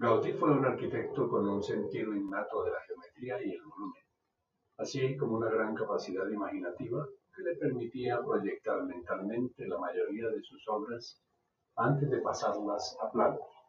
Gaudí fue un arquitecto con un sentido innato de la geometría y el volumen, así como una gran capacidad imaginativa que le permitía proyectar mentalmente la mayoría de sus obras antes de pasarlas a planos.